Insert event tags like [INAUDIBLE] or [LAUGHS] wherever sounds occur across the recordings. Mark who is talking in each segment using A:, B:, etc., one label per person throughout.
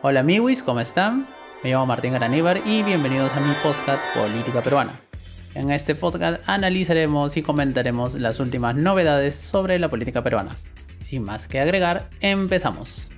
A: Hola amigos, ¿cómo están? Me llamo Martín Garaníbar y bienvenidos a mi podcast Política Peruana. En este podcast analizaremos y comentaremos las últimas novedades sobre la política peruana. Sin más que agregar, empezamos.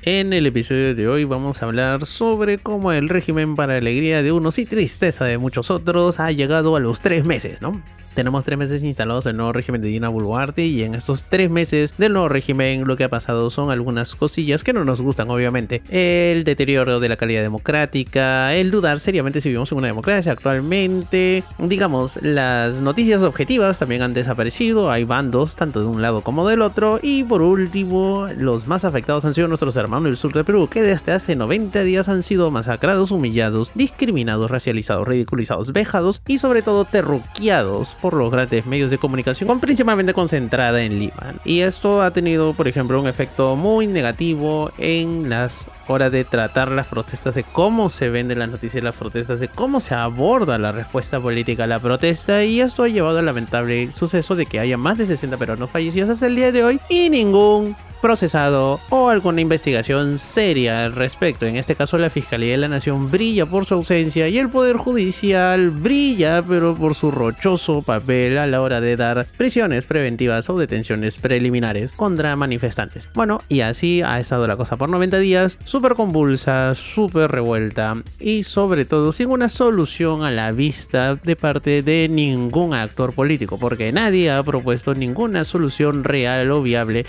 B: En el episodio de hoy vamos a hablar sobre cómo el régimen para alegría de unos y tristeza de muchos otros ha llegado a los tres meses, ¿no? Tenemos tres meses instalados el nuevo régimen de Dina Boluarte y en estos tres meses del nuevo régimen lo que ha pasado son algunas cosillas que no nos gustan obviamente. El deterioro de la calidad democrática, el dudar seriamente si vivimos en una democracia actualmente. Digamos, las noticias objetivas también han desaparecido, hay bandos tanto de un lado como del otro. Y por último, los más afectados han sido nuestros hermanos del sur de Perú, que desde hace 90 días han sido masacrados, humillados, discriminados, racializados, ridiculizados, vejados y sobre todo terruqueados por los grandes medios de comunicación, principalmente concentrada en Lima. Y esto ha tenido, por ejemplo, un efecto muy negativo en las horas de tratar las protestas, de cómo se venden las noticias de las protestas, de cómo se aborda la respuesta política a la protesta. Y esto ha llevado al lamentable suceso de que haya más de 60 peruanos fallecidos hasta el día de hoy y ningún procesado o alguna investigación seria al respecto. En este caso la Fiscalía de la Nación brilla por su ausencia y el Poder Judicial brilla pero por su rochoso papel a la hora de dar prisiones preventivas o detenciones preliminares contra manifestantes. Bueno, y así ha estado la cosa por 90 días, súper convulsa, súper revuelta y sobre todo sin una solución a la vista de parte de ningún actor político, porque nadie ha propuesto ninguna solución real o viable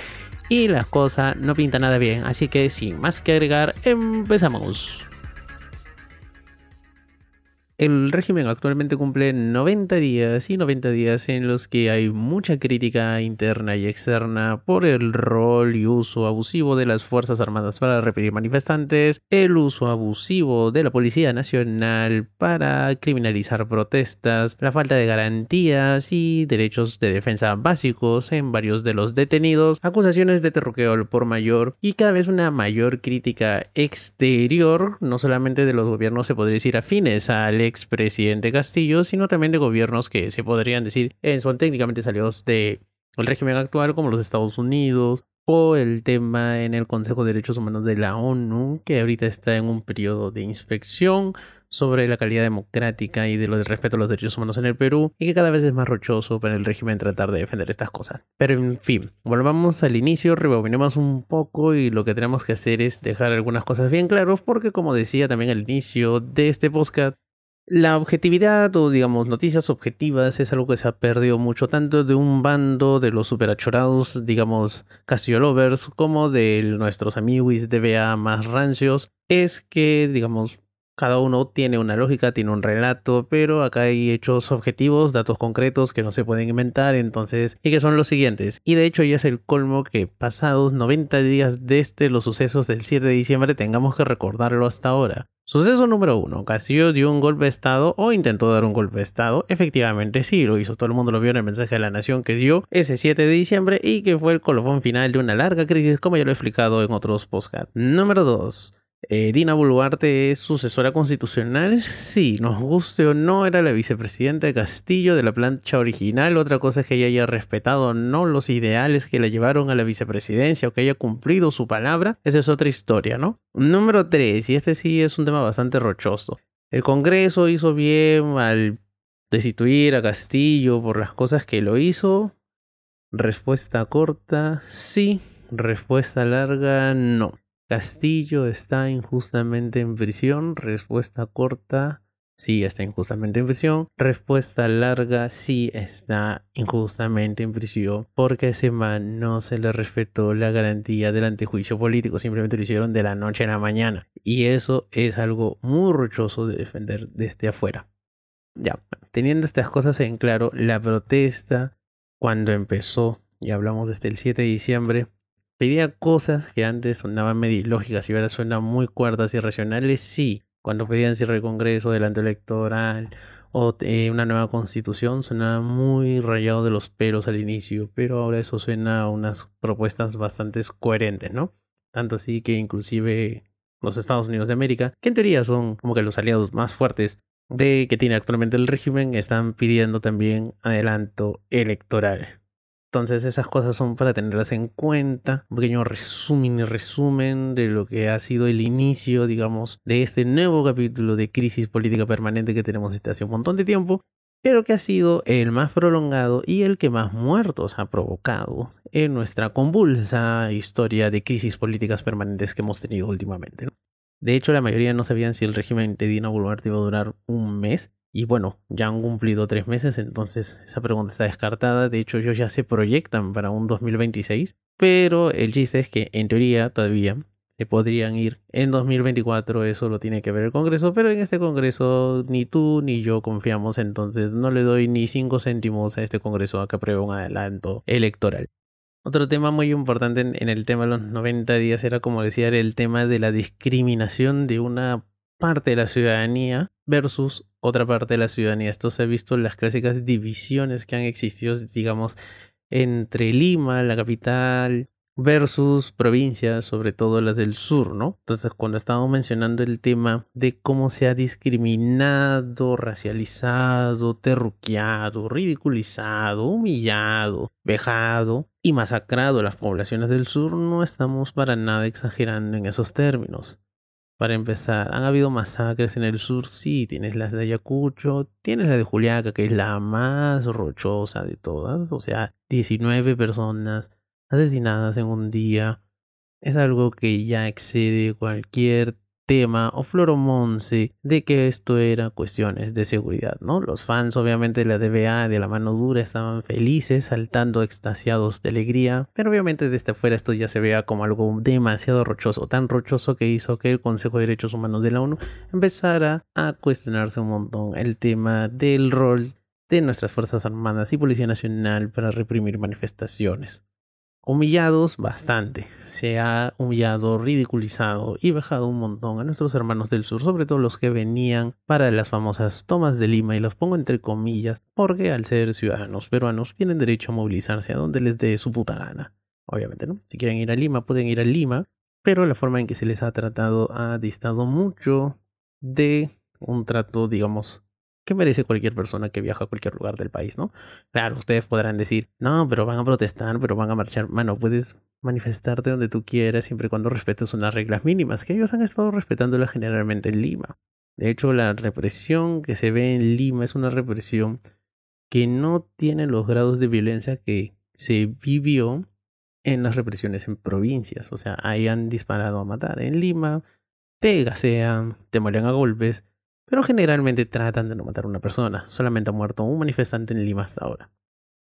B: y la cosa no pinta nada bien. Así que sin más que agregar, empezamos. El régimen actualmente cumple 90 días y 90 días en los que hay mucha crítica interna y externa por el rol y uso abusivo de las Fuerzas Armadas para reprimir manifestantes, el uso abusivo de la Policía Nacional para criminalizar protestas, la falta de garantías y derechos de defensa básicos en varios de los detenidos, acusaciones de terroqueo por mayor y cada vez una mayor crítica exterior, no solamente de los gobiernos se podría decir afines al expresidente Castillo, sino también de gobiernos que se podrían decir eh, son técnicamente salidos del régimen actual, como los Estados Unidos, o el tema en el Consejo de Derechos Humanos de la ONU, que ahorita está en un periodo de inspección sobre la calidad democrática y de lo de respeto a los derechos humanos en el Perú, y que cada vez es más rochoso para el régimen tratar de defender estas cosas. Pero en fin, volvamos al inicio, rebobinemos un poco y lo que tenemos que hacer es dejar algunas cosas bien claras, porque como decía también al inicio de este podcast, la objetividad o digamos noticias objetivas es algo que se ha perdido mucho tanto de un bando de los superachorados digamos Castillo Lovers como de nuestros amigos de BA más rancios es que digamos cada uno tiene una lógica, tiene un relato, pero acá hay hechos objetivos, datos concretos que no se pueden inventar, entonces, y que son los siguientes. Y de hecho ya es el colmo que pasados 90 días desde los sucesos del 7 de diciembre tengamos que recordarlo hasta ahora. Suceso número uno. Castillo dio un golpe de Estado o intentó dar un golpe de Estado. Efectivamente sí, lo hizo. Todo el mundo lo vio en el mensaje de la nación que dio ese 7 de diciembre y que fue el colofón final de una larga crisis como ya lo he explicado en otros podcasts. Número 2. Eh, Dina Boluarte es sucesora constitucional. Sí, nos guste o no, era la vicepresidenta de Castillo de la plancha original. Otra cosa es que ella haya respetado no los ideales que la llevaron a la vicepresidencia o que haya cumplido su palabra. Esa es otra historia, ¿no? Número 3, y este sí es un tema bastante rochoso. El Congreso hizo bien al destituir a Castillo por las cosas que lo hizo. Respuesta corta, sí. Respuesta larga, no. Castillo está injustamente en prisión. Respuesta corta, sí está injustamente en prisión. Respuesta larga, sí está injustamente en prisión. Porque ese man no se le respetó la garantía del antejuicio político. Simplemente lo hicieron de la noche a la mañana. Y eso es algo muy rochoso de defender desde afuera. Ya, teniendo estas cosas en claro, la protesta cuando empezó, y hablamos desde el 7 de diciembre, pedía cosas que antes sonaban medio ilógicas y ahora suenan muy cuerdas y racionales, sí. Cuando pedían cierre de Congreso, delante electoral o eh, una nueva constitución, sonaba muy rayado de los pelos al inicio, pero ahora eso suena a unas propuestas bastante coherentes, ¿no? Tanto así que inclusive los Estados Unidos de América, que en teoría son como que los aliados más fuertes de que tiene actualmente el régimen, están pidiendo también adelanto electoral. Entonces esas cosas son para tenerlas en cuenta. Un pequeño resumen y resumen de lo que ha sido el inicio, digamos, de este nuevo capítulo de crisis política permanente que tenemos desde hace un montón de tiempo, pero que ha sido el más prolongado y el que más muertos ha provocado en nuestra convulsa historia de crisis políticas permanentes que hemos tenido últimamente. De hecho, la mayoría no sabían si el régimen de Dina Boluarte iba a durar un mes y bueno, ya han cumplido tres meses, entonces esa pregunta está descartada. De hecho, ellos ya se proyectan para un 2026. Pero el chiste es que en teoría todavía se podrían ir en 2024. Eso lo tiene que ver el Congreso. Pero en este Congreso ni tú ni yo confiamos. Entonces no le doy ni cinco céntimos a este Congreso a que apruebe un adelanto electoral. Otro tema muy importante en, el tema de los 90 días era, como decía, el tema de la discriminación de una parte de la ciudadanía versus otra parte de la ciudadanía. Esto se ha visto en las clásicas divisiones que han existido, digamos, entre Lima, la capital, versus provincias, sobre todo las del sur, ¿no? Entonces, cuando estábamos mencionando el tema de cómo se ha discriminado, racializado, terruqueado, ridiculizado, humillado, vejado y masacrado a las poblaciones del sur, no estamos para nada exagerando en esos términos. Para empezar, han habido masacres en el sur, sí, tienes las de Ayacucho, tienes la de Juliaca, que es la más rochosa de todas, o sea, 19 personas asesinadas en un día. Es algo que ya excede cualquier tema o floromonce de que esto era cuestiones de seguridad, ¿no? Los fans obviamente de la DBA de la mano dura estaban felices, saltando extasiados de alegría, pero obviamente desde afuera esto ya se vea como algo demasiado rochoso, tan rochoso que hizo que el Consejo de Derechos Humanos de la ONU empezara a cuestionarse un montón el tema del rol de nuestras Fuerzas Armadas y Policía Nacional para reprimir manifestaciones humillados bastante. Se ha humillado, ridiculizado y bajado un montón a nuestros hermanos del sur, sobre todo los que venían para las famosas tomas de Lima, y los pongo entre comillas, porque al ser ciudadanos peruanos tienen derecho a movilizarse a donde les dé su puta gana. Obviamente, ¿no? Si quieren ir a Lima, pueden ir a Lima, pero la forma en que se les ha tratado ha distado mucho de un trato, digamos, que merece cualquier persona que viaja a cualquier lugar del país, ¿no? Claro, ustedes podrán decir, no, pero van a protestar, pero van a marchar. Mano, puedes manifestarte donde tú quieras siempre y cuando respetes unas reglas mínimas, que ellos han estado respetándolas generalmente en Lima. De hecho, la represión que se ve en Lima es una represión que no tiene los grados de violencia que se vivió en las represiones en provincias. O sea, ahí han disparado a matar. En Lima te gasean, te mueren a golpes pero generalmente tratan de no matar a una persona. Solamente ha muerto un manifestante en Lima hasta ahora.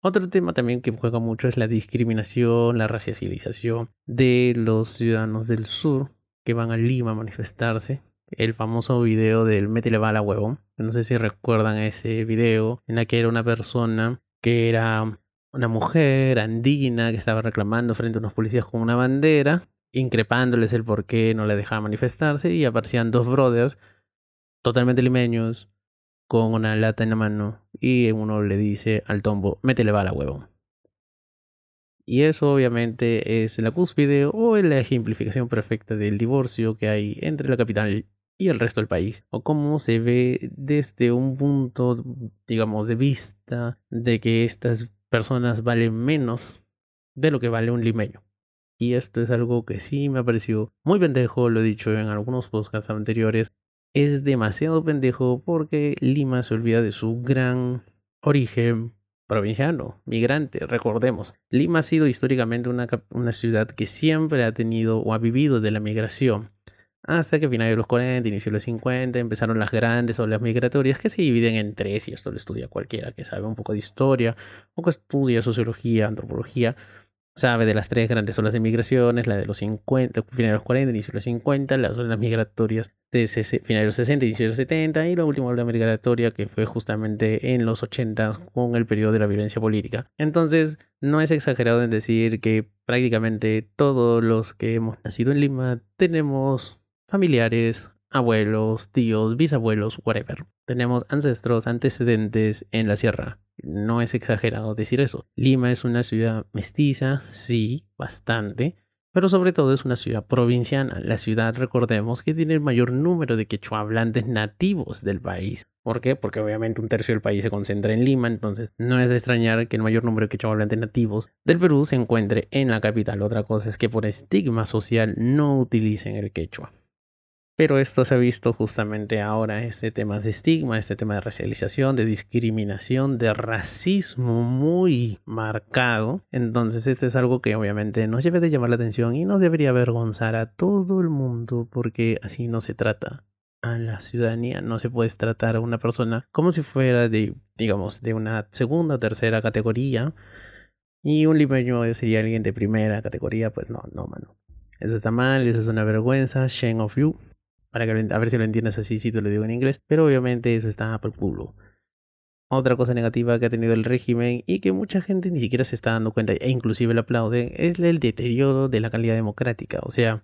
B: Otro tema también que juega mucho es la discriminación, la racialización de los ciudadanos del sur que van a Lima a manifestarse. El famoso video del métele bala huevón. No sé si recuerdan ese video en el que era una persona que era una mujer andina que estaba reclamando frente a unos policías con una bandera, increpándoles el por qué no le dejaba manifestarse y aparecían dos brothers totalmente limeños, con una lata en la mano, y uno le dice al tombo, métele bala, huevo. Y eso obviamente es la cúspide o la ejemplificación perfecta del divorcio que hay entre la capital y el resto del país, o cómo se ve desde un punto, digamos, de vista de que estas personas valen menos de lo que vale un limeño. Y esto es algo que sí me pareció muy pendejo, lo he dicho en algunos podcasts anteriores, es demasiado pendejo porque Lima se olvida de su gran origen provinciano, migrante. Recordemos, Lima ha sido históricamente una, ciudad que siempre ha tenido o ha vivido de la migración. Hasta que a finales de los 40, inicio de los 50, empezaron las grandes olas migratorias que se dividen en tres, y esto lo estudia cualquiera que sabe un poco de historia, o que estudia sociología, antropología, sabe de las tres grandes olas de migraciones, la de los 50, finales de los 40, inicio de los 50, las olas migratorias de finales de los 60, inicio de los 70 y la última ola migratoria que fue justamente en los 80 con el periodo de la violencia política. Entonces, no es exagerado en decir que prácticamente todos los que hemos nacido en Lima tenemos familiares, abuelos, tíos, bisabuelos, whatever. Tenemos ancestros, antecedentes en la sierra. No es exagerado decir eso. Lima es una ciudad mestiza, sí, bastante, pero sobre todo es una ciudad provinciana. La ciudad, recordemos, que tiene el mayor número de quechua hablantes nativos del país. ¿Por qué? Porque obviamente un tercio del país se concentra en Lima, entonces no es de extrañar que el mayor número de quechua hablantes nativos del Perú se encuentre en la capital. Otra cosa es que por estigma social no utilicen el quechua. Pero esto se ha visto justamente ahora, este tema de estigma, este tema de racialización, de discriminación, de racismo muy marcado. Entonces esto es algo que obviamente nos debe de llamar la atención y nos debería avergonzar a todo el mundo porque así no se trata a la ciudadanía. No se puede tratar a una persona como si fuera de, digamos, de una segunda tercera categoría. Y un limeño sería alguien de primera categoría, pues no, no, mano. Eso está mal, eso es una vergüenza, shame of you para que a ver si lo entiendes así si te lo digo en inglés, pero obviamente eso está por culo. Otra cosa negativa que ha tenido el régimen y que mucha gente ni siquiera se está dando cuenta e inclusive le aplaude es el deterioro de la calidad democrática. O sea,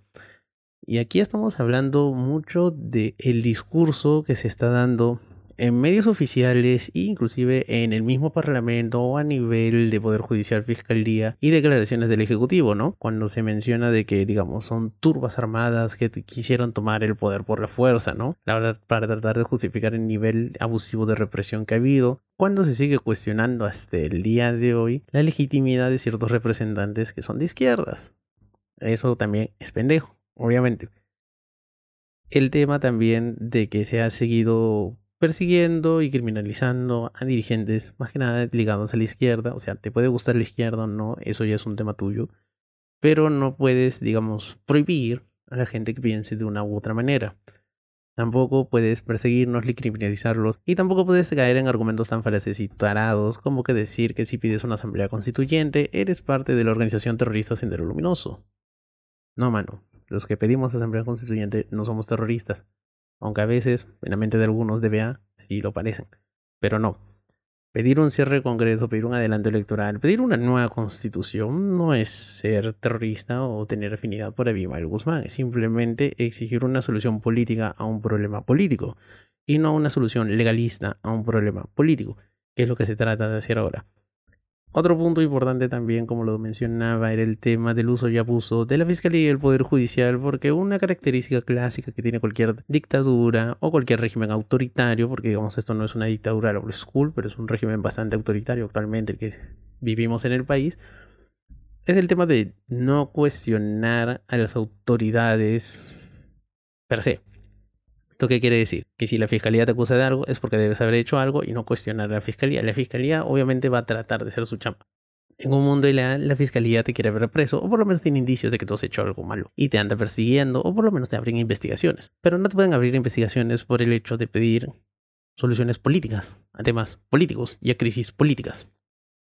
B: y aquí estamos hablando mucho del el discurso que se está dando en medios oficiales, inclusive en el mismo Parlamento o a nivel de Poder Judicial, Fiscalía y declaraciones del Ejecutivo, ¿no? Cuando se menciona de que, digamos, son turbas armadas que quisieron tomar el poder por la fuerza, ¿no? La verdad, para tratar de justificar el nivel abusivo de represión que ha habido, cuando se sigue cuestionando hasta el día de hoy la legitimidad de ciertos representantes que son de izquierdas. Eso también es pendejo, obviamente. El tema también de que se ha seguido persiguiendo y criminalizando a dirigentes, más que nada ligados a la izquierda. O sea, te puede gustar la izquierda o no, eso ya es un tema tuyo. Pero no puedes, digamos, prohibir a la gente que piense de una u otra manera. Tampoco puedes perseguirnos ni criminalizarlos. Y tampoco puedes caer en argumentos tan falaces y tarados como que decir que si pides una asamblea constituyente, eres parte de la organización terrorista Sendero Luminoso. No, mano. Los que pedimos asamblea constituyente no somos terroristas aunque a veces en la mente de algunos DBA sí lo parecen, pero no. Pedir un cierre de Congreso, pedir un adelanto electoral, pedir una nueva constitución no es ser terrorista o tener afinidad por Abimael Guzmán, es simplemente exigir una solución política a un problema político y no una solución legalista a un problema político, que es lo que se trata de hacer ahora. Otro punto importante también, como lo mencionaba, era el tema del uso y abuso de la Fiscalía y el Poder Judicial, porque una característica clásica que tiene cualquier dictadura o cualquier régimen autoritario, porque digamos esto no es una dictadura old school, pero es un régimen bastante autoritario actualmente el que vivimos en el país, es el tema de no cuestionar a las autoridades per se. ¿Esto qué quiere decir? Que si la fiscalía te acusa de algo es porque debes haber hecho algo y no cuestionar a la fiscalía. La fiscalía obviamente va a tratar de hacer su chamba. En un mundo ideal, la fiscalía te quiere ver preso, o por lo menos tiene indicios de que tú has hecho algo malo, y te anda persiguiendo, o por lo menos te abren investigaciones. Pero no te pueden abrir investigaciones por el hecho de pedir soluciones políticas, a temas políticos y a crisis políticas.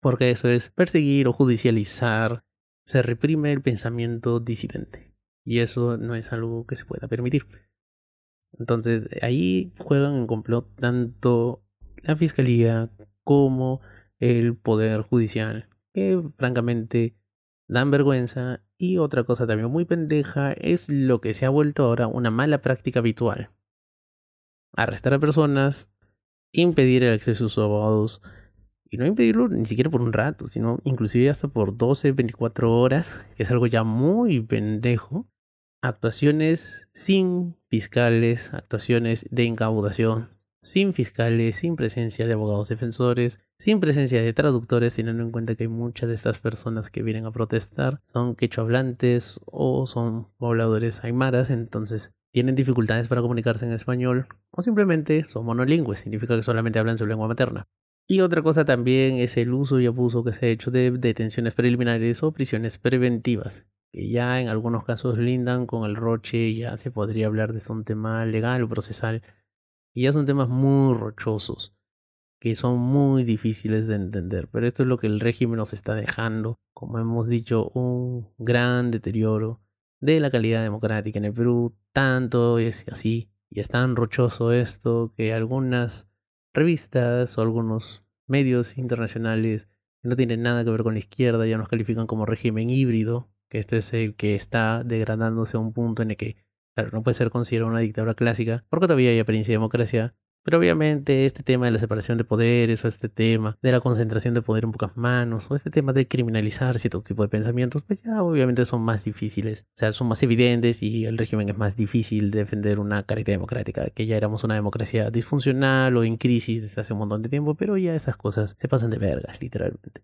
B: Porque eso es perseguir o judicializar, se reprime el pensamiento disidente. Y eso no es algo que se pueda permitir. Entonces, ahí juegan en complot tanto la fiscalía como el poder judicial, que francamente dan vergüenza. Y otra cosa también muy pendeja es lo que se ha vuelto ahora una mala práctica habitual. Arrestar a personas, impedir el acceso a sus abogados, y no impedirlo ni siquiera por un rato, sino inclusive hasta por 12, 24 horas, que es algo ya muy pendejo actuaciones sin fiscales, actuaciones de incaudación, sin fiscales, sin presencia de abogados defensores, sin presencia de traductores, teniendo en cuenta que muchas de estas personas que vienen a protestar son quechohablantes o son pobladores aymaras, entonces tienen dificultades para comunicarse en español o simplemente son monolingües, significa que solamente hablan su lengua materna. Y otra cosa también es el uso y abuso que se ha hecho de detenciones preliminares o prisiones preventivas que ya en algunos casos lindan con el roche, ya se podría hablar de un tema legal o procesal, y ya son temas muy rochosos, que son muy difíciles de entender, pero esto es lo que el régimen nos está dejando, como hemos dicho, un gran deterioro de la calidad democrática en el Perú, tanto es así, y es tan rochoso esto que algunas revistas o algunos medios internacionales que no tienen nada que ver con la izquierda ya nos califican como régimen híbrido, que este es el que está degradándose a un punto en el que, claro, no puede ser considerado una dictadura clásica, porque todavía hay apariencia de democracia, Pero obviamente este tema de la separación de poderes o este tema de la concentración de poder en pocas manos o este tema de criminalizar cierto tipo de pensamientos, pues ya obviamente son más difíciles, o sea, son más evidentes y el régimen es más difícil de defender una carita democrática, que ya éramos una democracia disfuncional o en crisis desde hace un montón de tiempo, pero ya esas cosas se pasan de vergas, literalmente.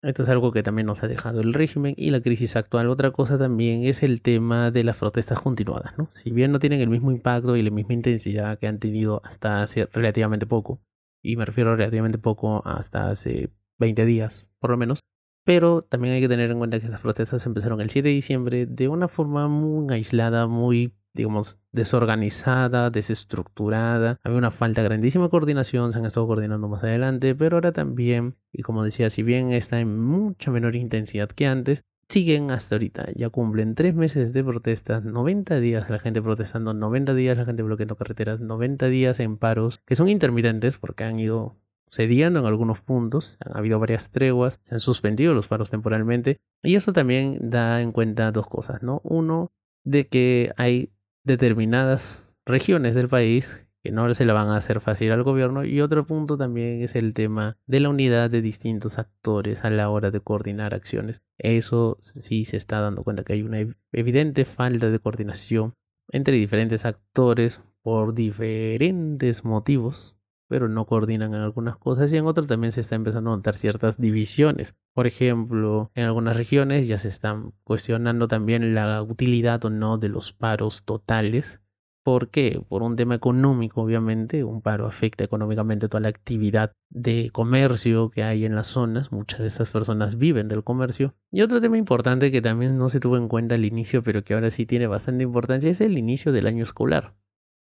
B: Esto es algo que también nos ha dejado el régimen y la crisis actual. Otra cosa también es el tema de las protestas continuadas, ¿no? Si bien no tienen el mismo impacto y la misma intensidad que han tenido hasta hace relativamente poco, y me refiero relativamente poco hasta hace 20 días, por lo menos, pero también hay que tener en cuenta que estas protestas empezaron el 7 de diciembre de una forma muy aislada, muy digamos, desorganizada, desestructurada. Había una falta grandísima de coordinación, se han estado coordinando más adelante, pero ahora también, y como decía, si bien está en mucha menor intensidad que antes, siguen hasta ahorita. Ya cumplen tres meses de protestas, 90 días la gente protestando, 90 días la gente bloqueando carreteras, 90 días en paros, que son intermitentes porque han ido cediendo en algunos puntos, han habido varias treguas, se han suspendido los paros temporalmente, y eso también da en cuenta dos cosas, ¿no? Uno, de que hay determinadas regiones del país que no se la van a hacer fácil al gobierno y otro punto también es el tema de la unidad de distintos actores a la hora de coordinar acciones. Eso sí se está dando cuenta que hay una evidente falta de coordinación entre diferentes actores por diferentes motivos pero no coordinan en algunas cosas y en otras también se está empezando a notar ciertas divisiones. Por ejemplo, en algunas regiones ya se están cuestionando también la utilidad o no de los paros totales. ¿Por qué? Por un tema económico, obviamente. Un paro afecta económicamente toda la actividad de comercio que hay en las zonas. Muchas de esas personas viven del comercio. Y otro tema importante que también no se tuvo en cuenta al inicio, pero que ahora sí tiene bastante importancia, es el inicio del año escolar.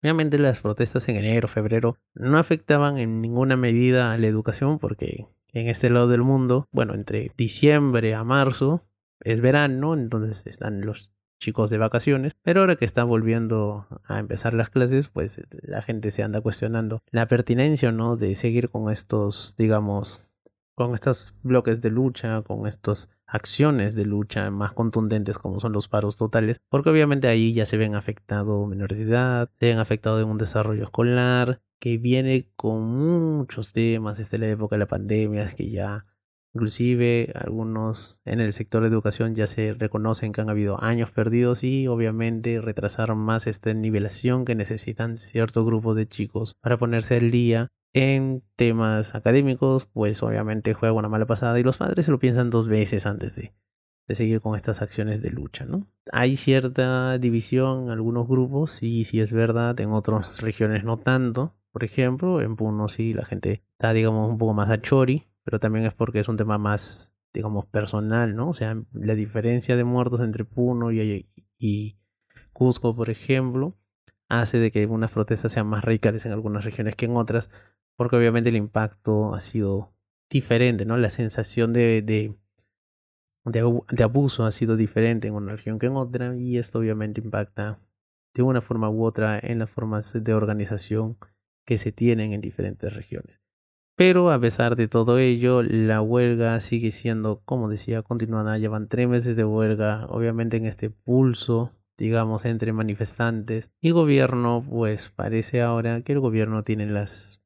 B: Obviamente las protestas en enero, febrero no afectaban en ninguna medida a la educación porque en este lado del mundo, bueno, entre diciembre a marzo es verano, entonces están los chicos de vacaciones, pero ahora que están volviendo a empezar las clases, pues la gente se anda cuestionando la pertinencia no de seguir con estos, digamos, con estos bloques de lucha, con estas acciones de lucha más contundentes como son los paros totales, porque obviamente ahí ya se ven afectados menores de edad, se ven afectados en un desarrollo escolar que viene con muchos temas. Desde la época de la pandemia, es que ya inclusive algunos en el sector de educación ya se reconocen que han habido años perdidos y obviamente retrasaron más esta nivelación que necesitan cierto grupo de chicos para ponerse al día en temas académicos, pues obviamente juega una mala pasada y los padres se lo piensan dos veces antes de, de seguir con estas acciones de lucha, ¿no? Hay cierta división en algunos grupos, y sí es verdad, en otras regiones no tanto. Por ejemplo, en Puno sí la gente está, digamos, un poco más a chori, pero también es porque es un tema más, digamos, personal, ¿no? O sea, la diferencia de muertos entre Puno y, y Cusco, por ejemplo, hace de que unas protestas sean más radicales en algunas regiones que en otras, porque obviamente el impacto ha sido diferente, ¿no? La sensación de, de, de, abuso ha sido diferente en una región que en otra y esto obviamente impacta de una forma u otra en las formas de organización que se tienen en diferentes regiones. Pero a pesar de todo ello, la huelga sigue siendo, como decía, continuada. Llevan tres meses de huelga, obviamente en este pulso, digamos, entre manifestantes y gobierno, pues parece ahora que el gobierno tiene las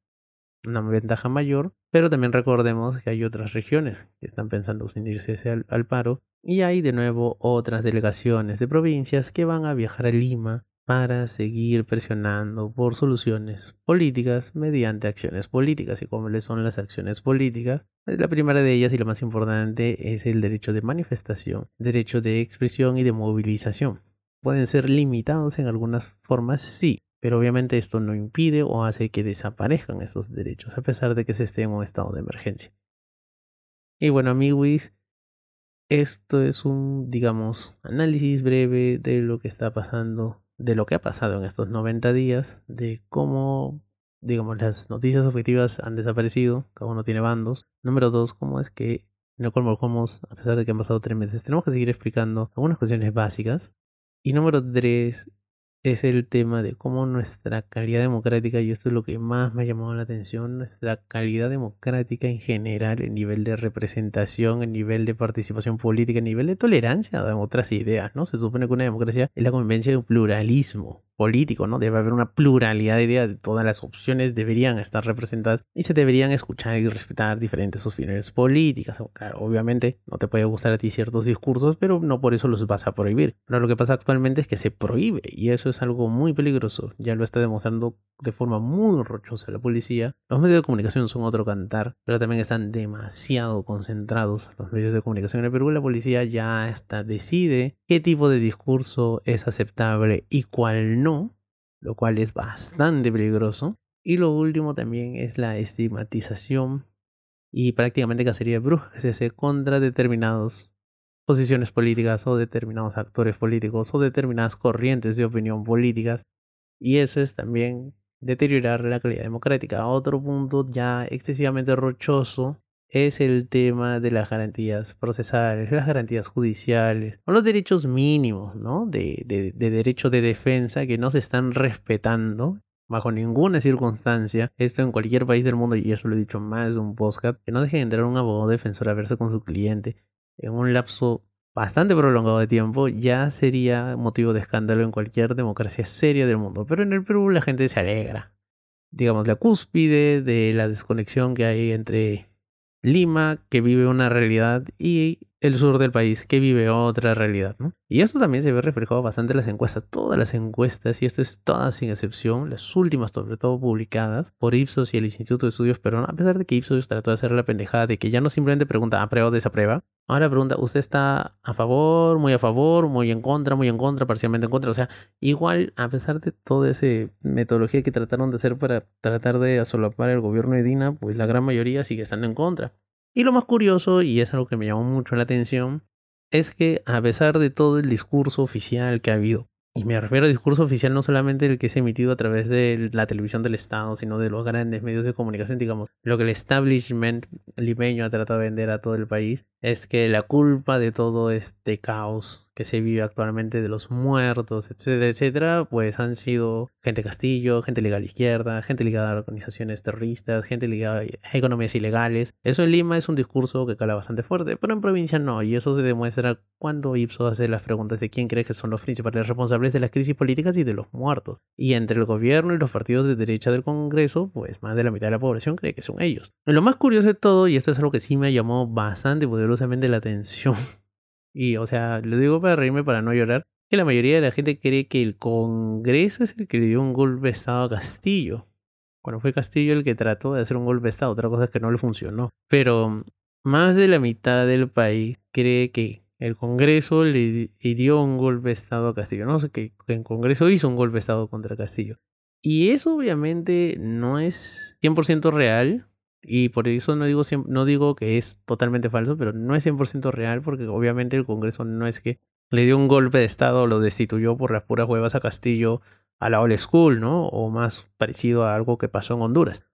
B: una ventaja mayor, pero también recordemos que hay otras regiones que están pensando unirse al, al paro y hay de nuevo otras delegaciones de provincias que van a viajar a Lima para seguir presionando por soluciones políticas mediante acciones políticas. ¿Y cómo les son las acciones políticas? Pues la primera de ellas y la más importante es el derecho de manifestación, derecho de expresión y de movilización. Pueden ser limitados en algunas formas, sí, pero obviamente esto no impide o hace que desaparezcan esos derechos, a pesar de que se esté en un estado de emergencia. Y bueno, amigos, esto es un, digamos, análisis breve de lo que está pasando, de lo que ha pasado en estos 90 días, de cómo, digamos, las noticias objetivas han desaparecido, cada uno tiene bandos. Número dos, cómo es que no colmamos, a pesar de que han pasado tres meses, tenemos que seguir explicando algunas cuestiones básicas. Y número tres, es el tema de cómo nuestra calidad democrática, y esto es lo que más me ha llamado la atención, nuestra calidad democrática en general, el nivel de representación, el nivel de participación política, el nivel de tolerancia a otras ideas, ¿no? Se supone que una democracia es la convivencia de un pluralismo. Político, ¿no? Debe haber una pluralidad de ideas, todas las opciones deberían estar representadas y se deberían escuchar y respetar diferentes opiniones políticas. Claro, obviamente no te puede gustar a ti ciertos discursos, pero no por eso los vas a prohibir. Pero lo que pasa actualmente es que se prohíbe y eso es algo muy peligroso. Ya lo está demostrando de forma muy rochosa la policía. Los medios de comunicación son otro cantar, pero también están demasiado concentrados los medios de comunicación en el Perú. La policía ya hasta decide qué tipo de discurso es aceptable y cuál no, lo cual es bastante peligroso. Y lo último también es la estigmatización y prácticamente cacería de brujas que se hace contra determinadas posiciones políticas o determinados actores políticos o determinadas corrientes de opinión políticas. Y eso es también deteriorar la calidad democrática. Otro punto ya excesivamente rochoso es el tema de las garantías procesales, las garantías judiciales, o los derechos mínimos, ¿no? De, de, de derecho de defensa que no se están respetando bajo ninguna circunstancia, esto en cualquier país del mundo, y eso lo he dicho más de un podcast, que no deje de entrar un abogado defensor a verse con su cliente en un lapso bastante prolongado de tiempo, ya sería motivo de escándalo en cualquier democracia seria del mundo. Pero en el Perú la gente se alegra. Digamos, la cúspide de la desconexión que hay entre Lima, que vive una realidad, y el sur del país, que vive otra realidad. ¿no? Y esto también se ve reflejado bastante en las encuestas. Todas las encuestas, y esto es todas sin excepción, las últimas sobre todo publicadas por Ipsos y el Instituto de Estudios Perón, a pesar de que Ipsos trató de hacer la pendejada de que ya no simplemente pregunta aprueba o desaprueba, ahora pregunta, ¿usted está a favor, muy a favor, muy en contra, muy en contra, parcialmente en contra? O sea, igual, a pesar de toda esa metodología que trataron de hacer para tratar de asolapar el gobierno de Dina, pues la gran mayoría sigue estando en contra. Y lo más curioso, y es algo que me llamó mucho la atención, es que a pesar de todo el discurso oficial que ha habido, y me refiero al discurso oficial no solamente el que ha emitido a través de la televisión del Estado, sino de los grandes medios de comunicación, digamos, lo que el establishment limeño ha tratado de vender a todo el país, es que la culpa de todo este caos que se vive actualmente de los muertos, etcétera, etcétera, pues han sido gente Castillo, gente ligada a la izquierda, gente ligada a organizaciones terroristas, gente ligada a economías ilegales. Eso en Lima es un discurso que cala bastante fuerte, pero en provincia no, y eso se demuestra cuando Ipsos hace las preguntas de quién cree que son los principales responsables de las crisis políticas y de los muertos. Y entre el gobierno y los partidos de derecha del Congreso, pues más de la mitad de la población cree que son ellos. Lo más curioso de todo, y esto es algo que sí me llamó bastante poderosamente la atención [LAUGHS] y, o sea, lo digo para reírme, para no llorar, que la mayoría de la gente cree que el Congreso es el que le dio un golpe de Estado a Castillo. Bueno, fue Castillo el que trató de hacer un golpe de Estado, otra cosa es que no le funcionó. Pero más de la mitad del país cree que el Congreso le, dio un golpe de Estado a Castillo. No sé que el Congreso hizo un golpe de Estado contra Castillo. Y eso obviamente no es 100% real, y por eso no digo, no digo que es totalmente falso, pero no es 100% real porque obviamente el Congreso no es que le dio un golpe de Estado lo destituyó por las puras huevas a Castillo a la old school, ¿no? O más parecido a algo que pasó en Honduras.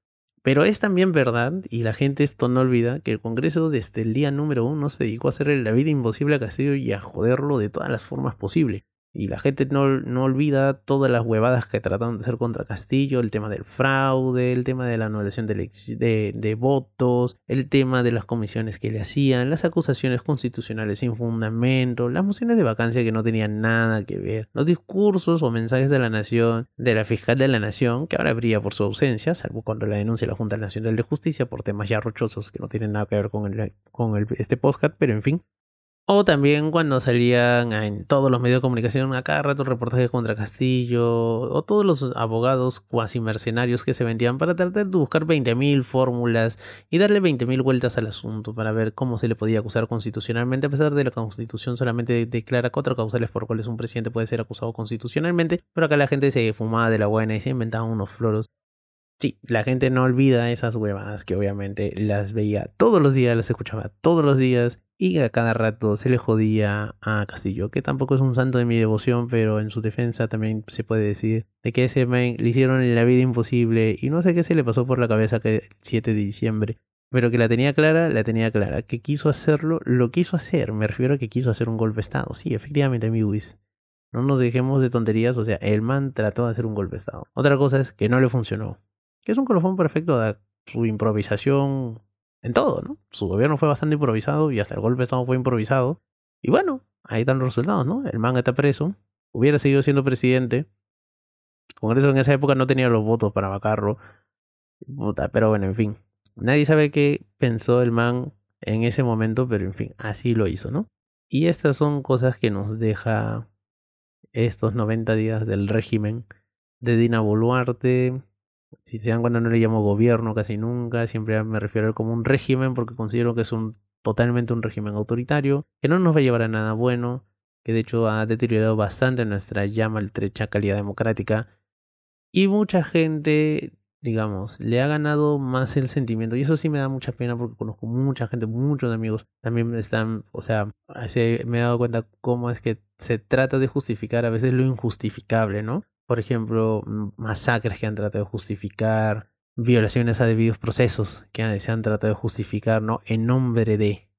B: Pero es también verdad, y la gente esto no olvida, que el Congreso desde el día número uno se dedicó a hacerle la vida imposible a Castillo y a joderlo de todas las formas posibles. Y la gente no, no, olvida todas las huevadas que trataron de hacer contra Castillo, el tema del fraude, el tema de la anulación de, de, de, votos, el tema de las comisiones que le hacían, las acusaciones constitucionales sin fundamento, las mociones de vacancia que no tenían nada que ver, los discursos o mensajes de la nación, de la fiscal de la nación, que ahora brilla por su ausencia, salvo cuando la denuncia la Junta Nacional de Justicia por temas ya rochosos que no tienen nada que ver con, el, con el, este podcast, pero en fin, o también cuando salían en todos los medios de comunicación a cada rato reportajes contra Castillo, o todos los abogados cuasi mercenarios que se vendían para tratar de buscar 20.000 fórmulas y darle 20.000 vueltas al asunto para ver cómo se le podía acusar constitucionalmente, a pesar de la constitución solamente declara cuatro causales por cuales un presidente puede ser acusado constitucionalmente, pero acá la gente se fumaba de la buena y se inventaban unos floros Sí, la gente no olvida esas huevadas que obviamente las veía todos los días, las escuchaba todos los días y a cada rato se le jodía a Castillo, que tampoco es un santo de mi devoción, pero en su defensa también se puede decir de que ese men le hicieron la vida imposible y no sé qué se le pasó por la cabeza que el 7 de diciembre. Pero que la tenía clara, la tenía clara. Que quiso hacerlo, lo quiso hacer. Me refiero a que quiso hacer un golpe de Estado. Sí, efectivamente, amiguis. No nos dejemos de tonterías. O sea, el man trató de hacer un golpe de Estado. Otra cosa es que no le funcionó que es un colofón perfecto de su improvisación en todo, ¿no? Su gobierno fue bastante improvisado y hasta el golpe de Estado fue improvisado. Y bueno, ahí están los resultados, ¿no? El man está preso, hubiera seguido siendo presidente, El Congreso en esa época no tenía los votos para vacarlo. Pero bueno, en fin. Nadie sabe qué pensó el man en ese momento, pero en fin, así lo hizo, ¿no? Y estas son cosas que nos deja estos 90 días del régimen de Dina Boluarte. Si se dan cuenta, no le llamo gobierno casi nunca, siempre me refiero a él como un régimen porque considero que es un totalmente un régimen autoritario, que no nos va a llevar a nada bueno, que de hecho ha deteriorado bastante nuestra ya maltrecha calidad democrática. Y mucha gente, digamos, le ha ganado más el sentimiento. Y eso sí me da mucha pena porque conozco mucha gente, muchos amigos también están, o sea, me he dado cuenta cómo es que se trata de justificar a veces lo injustificable, ¿no? Por ejemplo, masacres que han tratado de justificar, violaciones a debidos procesos que se han tratado de justificar, ¿no? En nombre de,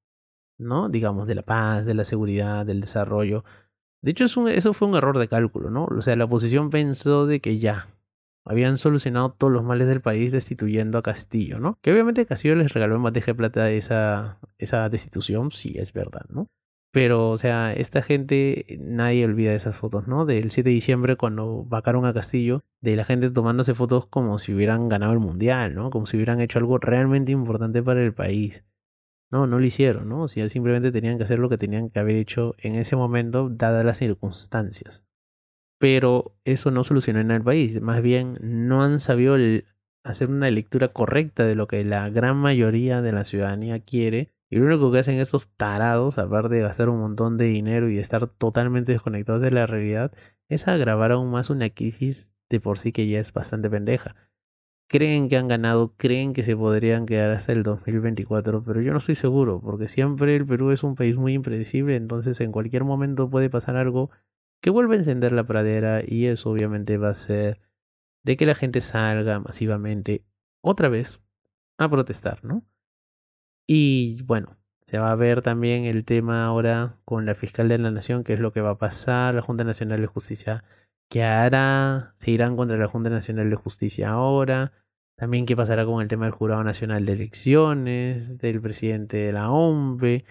B: ¿no? Digamos, de la paz, de la seguridad, del desarrollo. De hecho, eso fue un error de cálculo, ¿no? O sea, la oposición pensó de que ya habían solucionado todos los males del país destituyendo a Castillo, ¿no? Que obviamente Castillo les regaló en bandeja de plata esa, esa destitución, sí, es verdad, ¿no? Pero, o sea, esta gente, nadie olvida esas fotos, ¿no? Del 7 de diciembre cuando vacaron a Castillo, de la gente tomándose fotos como si hubieran ganado el mundial, ¿no? Como si hubieran hecho algo realmente importante para el país. No, no lo hicieron, ¿no? O sea, simplemente tenían que hacer lo que tenían que haber hecho en ese momento, dadas las circunstancias. Pero eso no solucionó en el país. Más bien, no han sabido hacer una lectura correcta de lo que la gran mayoría de la ciudadanía quiere y lo único que hacen estos tarados, aparte de gastar un montón de dinero y estar totalmente desconectados de la realidad, es agravar aún más una crisis de por sí que ya es bastante pendeja. Creen que han ganado, creen que se podrían quedar hasta el 2024, pero yo no estoy seguro, porque siempre el Perú es un país muy impredecible, entonces en cualquier momento puede pasar algo que vuelva a encender la pradera y eso obviamente va a ser de que la gente salga masivamente otra vez a protestar, ¿no? Y bueno, se va a ver también el tema ahora con la fiscal de la nación, qué es lo que va a pasar, la Junta Nacional de Justicia, qué hará, se irán contra la Junta Nacional de Justicia ahora, también qué pasará con el tema del Jurado Nacional de Elecciones, del presidente de la OMB,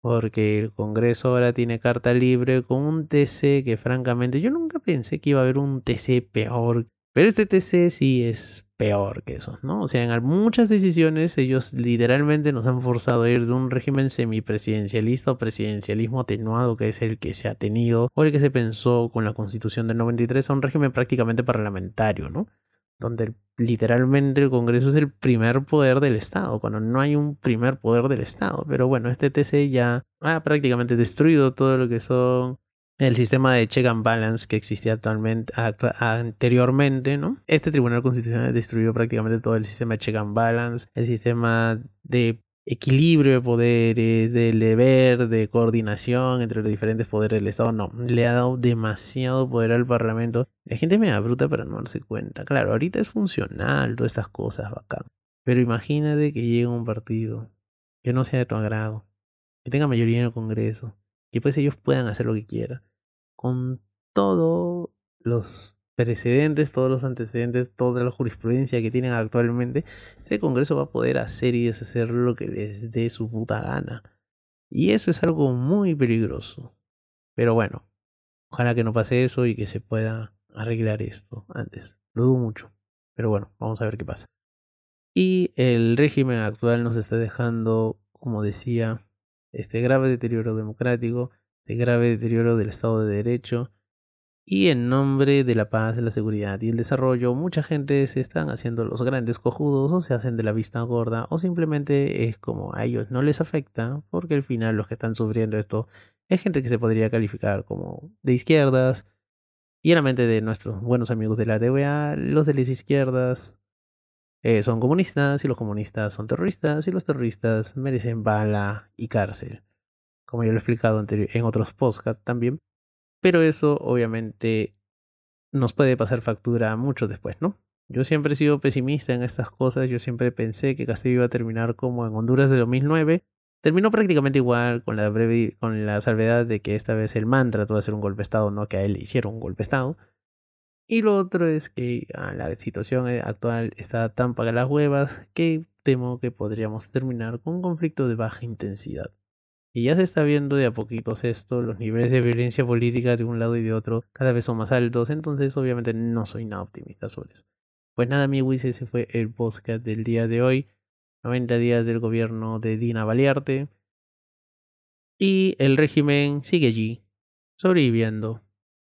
B: porque el Congreso ahora tiene carta libre con un TC que francamente yo nunca pensé que iba a haber un TC peor, pero este TC sí es peor que eso, ¿no? O sea, en muchas decisiones ellos literalmente nos han forzado a ir de un régimen semipresidencialista o presidencialismo atenuado, que es el que se ha tenido, o el que se pensó con la constitución del 93, a un régimen prácticamente parlamentario, ¿no? Donde literalmente el Congreso es el primer poder del Estado, cuando no hay un primer poder del Estado. Pero bueno, este TC ya ha prácticamente destruido todo lo que son el sistema de check and balance que existía actualmente anteriormente, ¿no? Este Tribunal Constitucional destruyó prácticamente todo el sistema de check and balance, el sistema de equilibrio de poderes, de deber, de coordinación entre los diferentes poderes del Estado. No, le ha dado demasiado poder al Parlamento. La gente me da bruta para no darse cuenta. Claro, ahorita es funcional todas estas cosas, bacán. Pero imagínate que llegue un partido que no sea de tu agrado, que tenga mayoría en el Congreso, y pues ellos puedan hacer lo que quieran con todos los precedentes, todos los antecedentes, toda la jurisprudencia que tienen actualmente, ese Congreso va a poder hacer y deshacer lo que les dé su puta gana. Y eso es algo muy peligroso. Pero bueno, ojalá que no pase eso y que se pueda arreglar esto antes. Lo dudo mucho. Pero bueno, vamos a ver qué pasa. Y el régimen actual nos está dejando, como decía, este grave deterioro democrático, de grave deterioro del Estado de Derecho y en nombre de la paz, la seguridad y el desarrollo, mucha gente se están haciendo los grandes cojudos o se hacen de la vista gorda o simplemente es como a ellos no les afecta porque al final los que están sufriendo esto es gente que se podría calificar como de izquierdas y en la mente de nuestros buenos amigos de la DWA, los de las izquierdas eh, son comunistas y los comunistas son terroristas y los terroristas merecen bala y cárcel como ya lo he explicado en otros podcasts también. Pero eso obviamente nos puede pasar factura mucho después, ¿no? Yo siempre he sido pesimista en estas cosas, yo siempre pensé que Castillo iba a terminar como en Honduras de 2009. Terminó prácticamente igual con la breve con la salvedad de que esta vez el man trató de hacer un golpe de estado, no que a él le hicieron un golpe de estado. Y lo otro es que ah, la situación actual está tan para las huevas que temo que podríamos terminar con un conflicto de baja intensidad. Y ya se está viendo de a poquitos esto, los niveles de violencia política de un lado y de otro cada vez son más altos, entonces obviamente no soy nada optimista sobre eso. Pues nada, amigos, ese fue el podcast del día de hoy. 90 días del gobierno de Dina Balearte. Y el régimen sigue allí, sobreviviendo.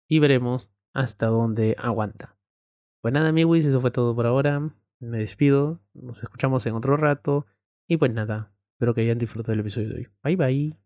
B: Y veremos hasta dónde aguanta. Pues nada, amigos, eso fue todo por ahora. Me despido. Nos escuchamos en otro rato. Y pues nada, espero que hayan disfrutado del episodio de hoy. Bye bye.